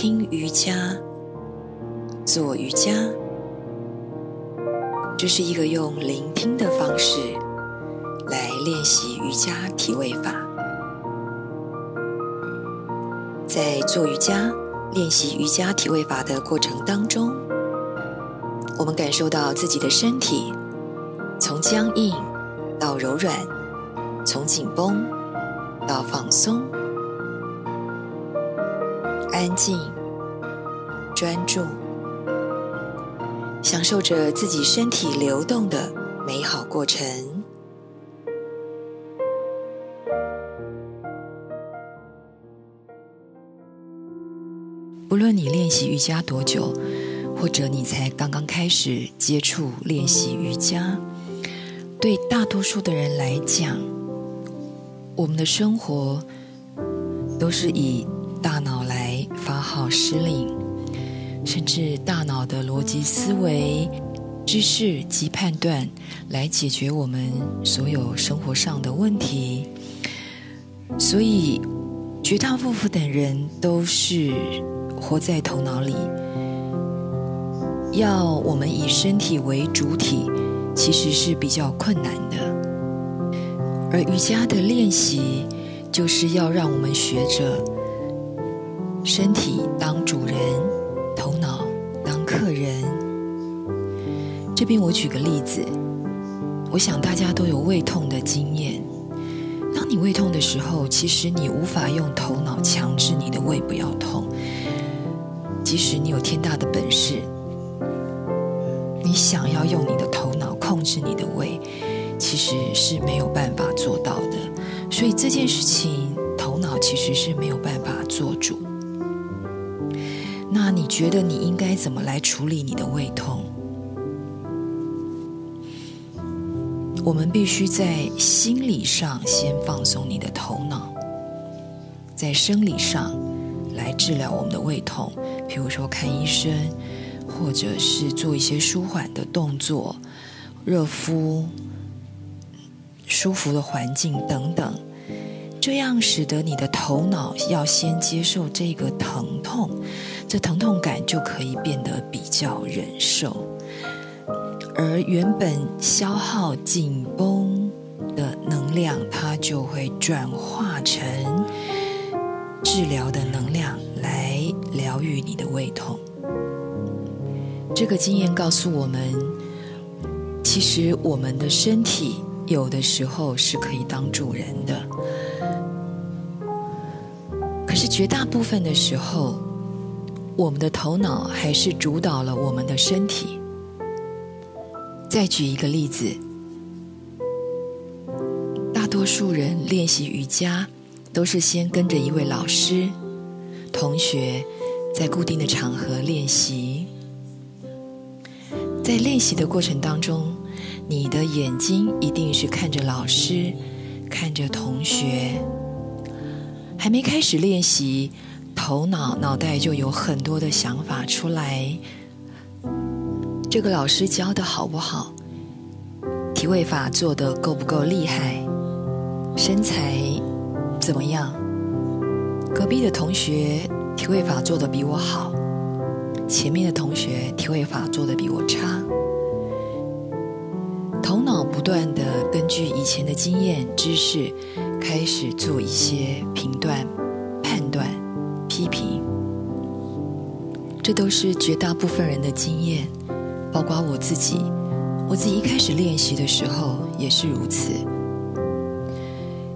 听瑜伽、做瑜伽，这是一个用聆听的方式来练习瑜伽体位法。在做瑜伽、练习瑜伽体位法的过程当中，我们感受到自己的身体从僵硬到柔软，从紧绷到放松。安静、专注，享受着自己身体流动的美好过程。不论你练习瑜伽多久，或者你才刚刚开始接触练习瑜伽，对大多数的人来讲，我们的生活都是以大脑来。发号施令，甚至大脑的逻辑思维、知识及判断，来解决我们所有生活上的问题。所以，绝大部分的人都是活在头脑里。要我们以身体为主体，其实是比较困难的。而瑜伽的练习，就是要让我们学着。身体当主人，头脑当客人。这边我举个例子，我想大家都有胃痛的经验。当你胃痛的时候，其实你无法用头脑强制你的胃不要痛。即使你有天大的本事，你想要用你的头脑控制你的胃，其实是没有办法做到的。所以这件事情，头脑其实是没有办法做主。那你觉得你应该怎么来处理你的胃痛？我们必须在心理上先放松你的头脑，在生理上来治疗我们的胃痛，比如说看医生，或者是做一些舒缓的动作、热敷、舒服的环境等等，这样使得你的头脑要先接受这个疼痛。这疼痛感就可以变得比较忍受，而原本消耗紧绷的能量，它就会转化成治疗的能量来疗愈你的胃痛。这个经验告诉我们，其实我们的身体有的时候是可以当主人的，可是绝大部分的时候。我们的头脑还是主导了我们的身体。再举一个例子，大多数人练习瑜伽都是先跟着一位老师、同学，在固定的场合练习。在练习的过程当中，你的眼睛一定是看着老师，看着同学，还没开始练习。头脑脑袋就有很多的想法出来。这个老师教的好不好？体位法做的够不够厉害？身材怎么样？隔壁的同学体位法做的比我好，前面的同学体位法做的比我差。头脑不断的根据以前的经验知识，开始做一些评断、批评，这都是绝大部分人的经验，包括我自己。我自己一开始练习的时候也是如此，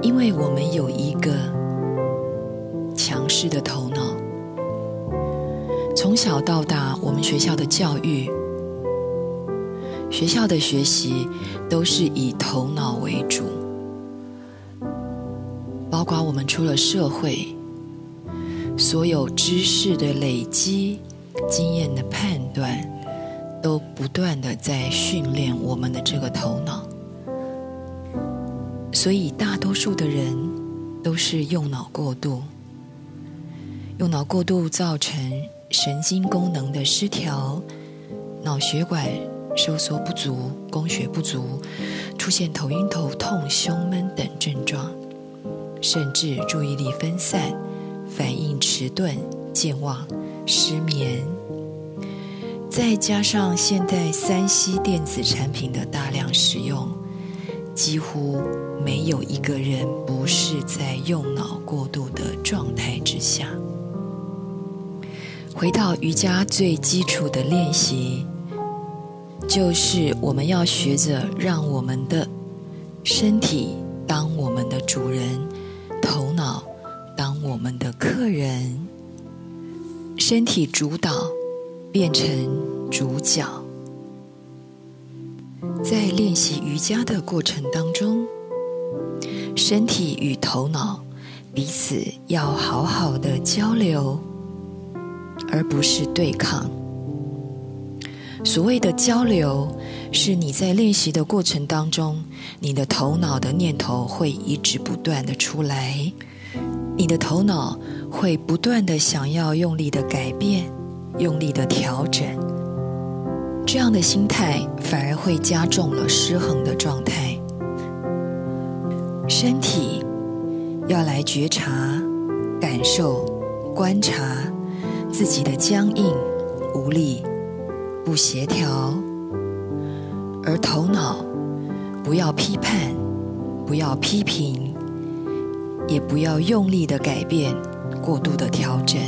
因为我们有一个强势的头脑。从小到大，我们学校的教育、学校的学习都是以头脑为主，包括我们出了社会。所有知识的累积、经验的判断，都不断的在训练我们的这个头脑。所以，大多数的人都是用脑过度，用脑过度造成神经功能的失调，脑血管收缩不足、供血不足，出现头晕、头痛、胸闷等症状，甚至注意力分散。反应迟钝、健忘，失眠，再加上现代三 C 电子产品的大量使用，几乎没有一个人不是在用脑过度的状态之下。回到瑜伽最基础的练习，就是我们要学着让我们的身体当我们的主人，头脑当我们的客人，身体主导变成主角。在练习瑜伽的过程当中，身体与头脑彼此要好好的交流。而不是对抗。所谓的交流，是你在练习的过程当中，你的头脑的念头会一直不断的出来，你的头脑会不断的想要用力的改变，用力的调整。这样的心态反而会加重了失衡的状态。身体要来觉察、感受、观察。自己的僵硬、无力、不协调，而头脑不要批判，不要批评，也不要用力的改变、过度的调整。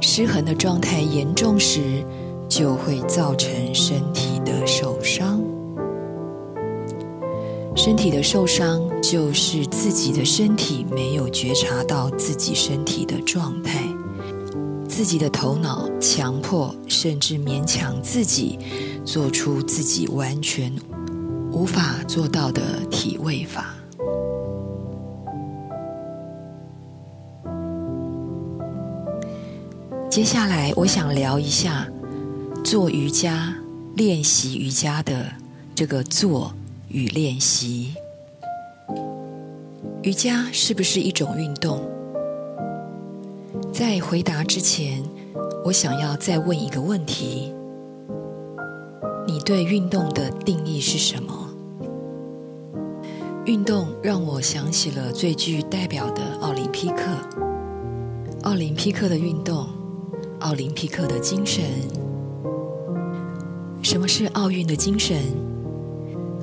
失衡的状态严重时，就会造成身体的受伤。身体的受伤，就是自己的身体没有觉察到自己身体的状态。自己的头脑强迫甚至勉强自己做出自己完全无法做到的体位法。接下来，我想聊一下做瑜伽、练习瑜伽的这个做与练习。瑜伽是不是一种运动？在回答之前，我想要再问一个问题：你对运动的定义是什么？运动让我想起了最具代表的奥林匹克。奥林匹克的运动，奥林匹克的精神。什么是奥运的精神？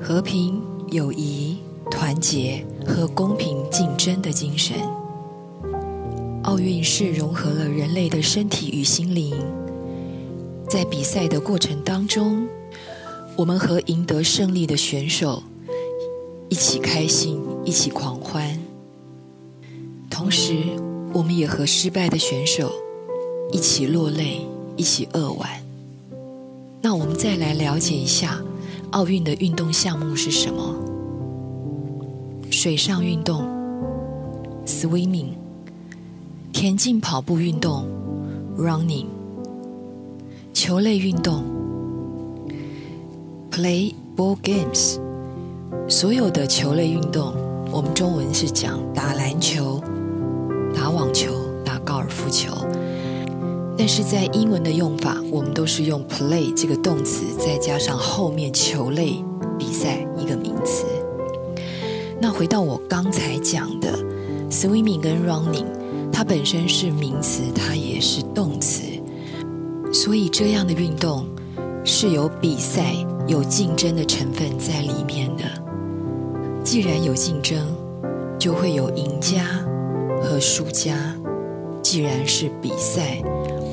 和平、友谊、团结和公平竞争的精神。奥运是融合了人类的身体与心灵，在比赛的过程当中，我们和赢得胜利的选手一起开心，一起狂欢；同时，我们也和失败的选手一起落泪，一起扼腕。那我们再来了解一下奥运的运动项目是什么？水上运动，swimming。田径跑步运动，running；球类运动，play ball games。所有的球类运动，我们中文是讲打篮球、打网球、打高尔夫球，但是在英文的用法，我们都是用 play 这个动词，再加上后面球类比赛一个名词。那回到我刚才讲的 swimming 跟 running。它本身是名词，它也是动词，所以这样的运动是有比赛、有竞争的成分在里面的。既然有竞争，就会有赢家和输家。既然是比赛，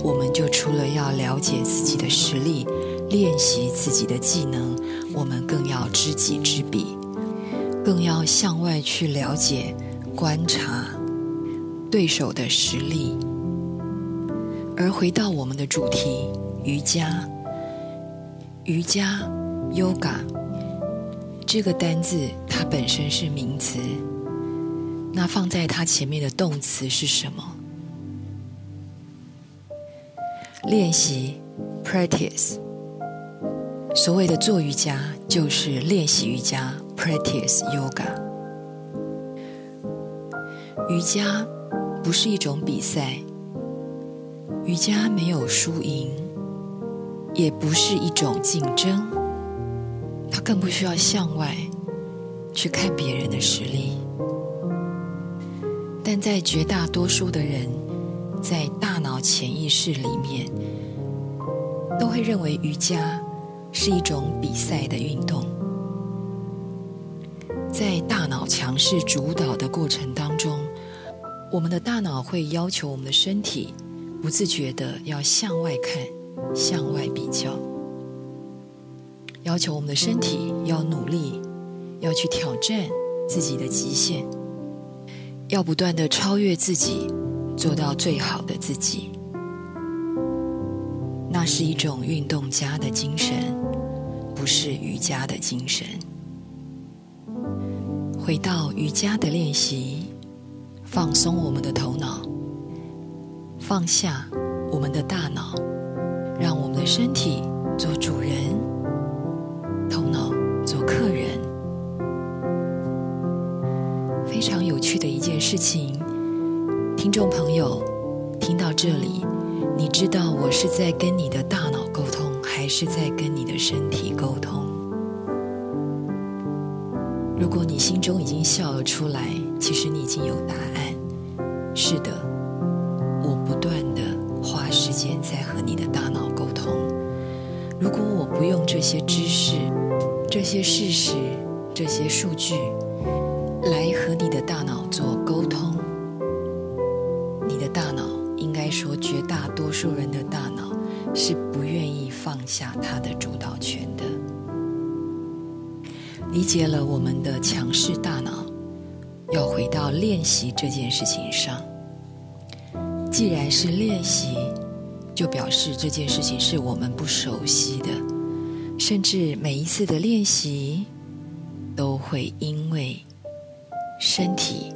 我们就除了要了解自己的实力、练习自己的技能，我们更要知己知彼，更要向外去了解、观察。对手的实力，而回到我们的主题——瑜伽。瑜伽 （yoga） 这个单字，它本身是名词，那放在它前面的动词是什么？练习 （practice）。所谓的做瑜伽，就是练习瑜伽 （practice yoga）。瑜伽。不是一种比赛，瑜伽没有输赢，也不是一种竞争，它更不需要向外去看别人的实力。但在绝大多数的人在大脑潜意识里面，都会认为瑜伽是一种比赛的运动。在大脑强势主导的过程当中，我们的大脑会要求我们的身体不自觉的要向外看、向外比较，要求我们的身体要努力，要去挑战自己的极限，要不断的超越自己，做到最好的自己。那是一种运动家的精神，不是瑜伽的精神。回到瑜伽的练习，放松我们的头脑，放下我们的大脑，让我们的身体做主人，头脑做客人。非常有趣的一件事情，听众朋友，听到这里，你知道我是在跟你的大脑沟通，还是在跟你的身体沟通？如果你心中已经笑了出来，其实你已经有答案。是的，我不断的花时间在和你的大脑沟通。如果我不用这些知识、这些事实、这些数据来和你的大脑做沟下它的主导权的。理解了我们的强势大脑，要回到练习这件事情上。既然是练习，就表示这件事情是我们不熟悉的，甚至每一次的练习都会因为身体、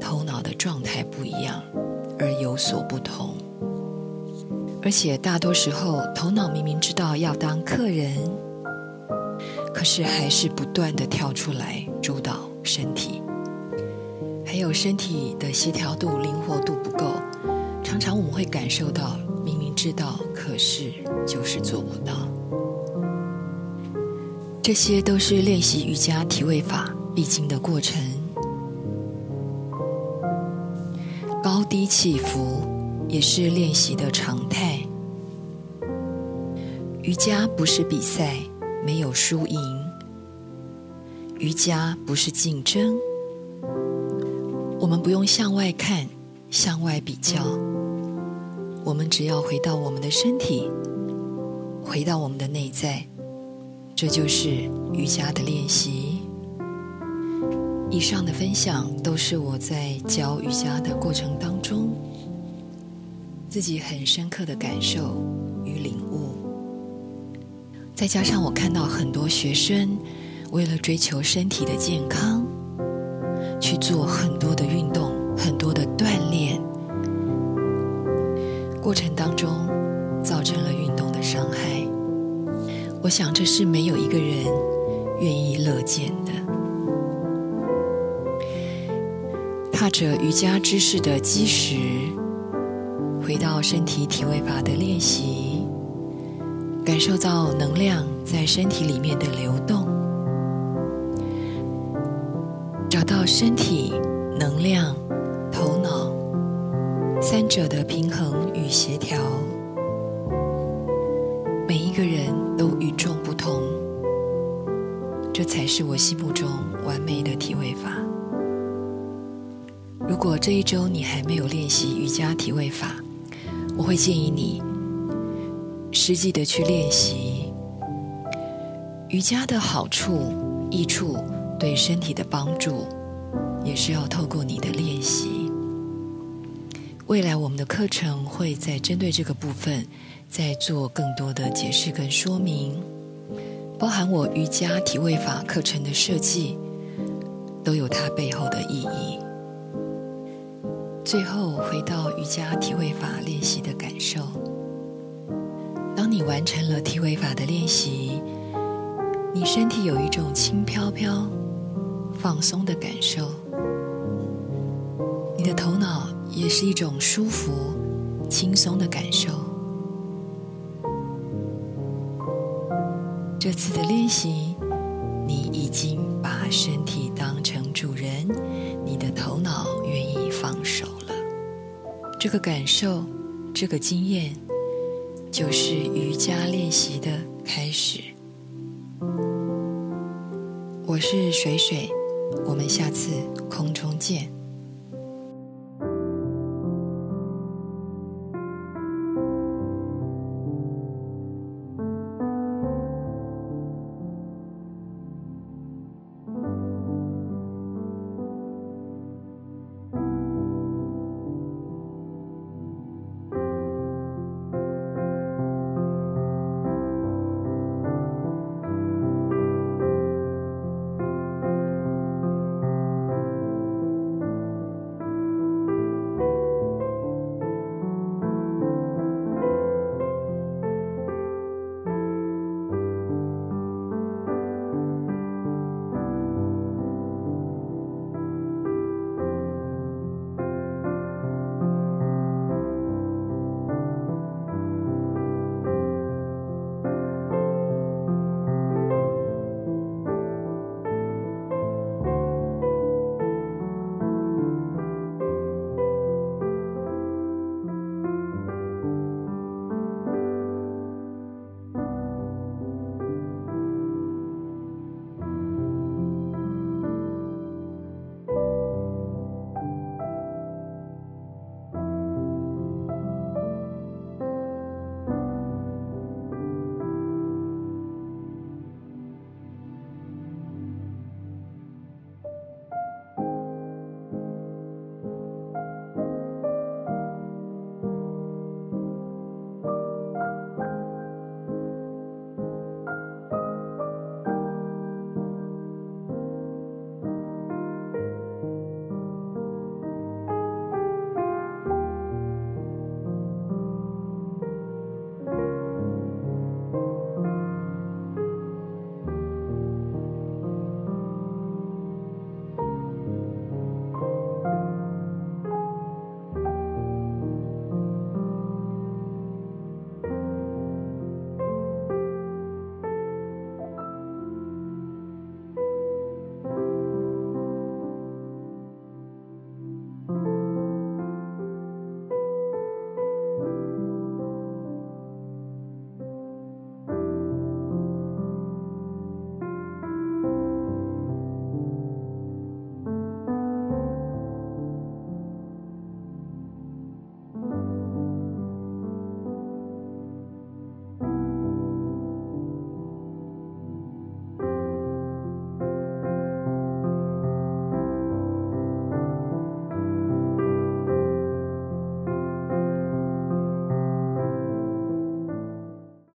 头脑的状态不一样而有所不同。而且大多时候，头脑明明知道要当客人。可是还是不断的跳出来主导身体，还有身体的协调度、灵活度不够，常常我们会感受到明明知道，可是就是做不到。这些都是练习瑜伽体位法必经的过程，高低起伏也是练习的常态。瑜伽不是比赛。没有输赢，瑜伽不是竞争。我们不用向外看，向外比较。我们只要回到我们的身体，回到我们的内在，这就是瑜伽的练习。以上的分享都是我在教瑜伽的过程当中，自己很深刻的感受与领悟。再加上我看到很多学生为了追求身体的健康，去做很多的运动、很多的锻炼，过程当中造成了运动的伤害。我想这是没有一个人愿意乐见的。踏着瑜伽知识的基石，回到身体体位法的练习。感受到能量在身体里面的流动，找到身体、能量、头脑三者的平衡与协调。每一个人都与众不同，这才是我心目中完美的体位法。如果这一周你还没有练习瑜伽体位法，我会建议你。实际的去练习瑜伽的好处、益处，对身体的帮助，也是要透过你的练习。未来我们的课程会在针对这个部分，再做更多的解释跟说明，包含我瑜伽体位法课程的设计，都有它背后的意义。最后回到瑜伽体位法练习的感受。当你完成了体位法的练习，你身体有一种轻飘飘、放松的感受，你的头脑也是一种舒服、轻松的感受。这次的练习，你已经把身体当成这个感受，这个经验，就是瑜伽练习的开始。我是水水，我们下次空中见。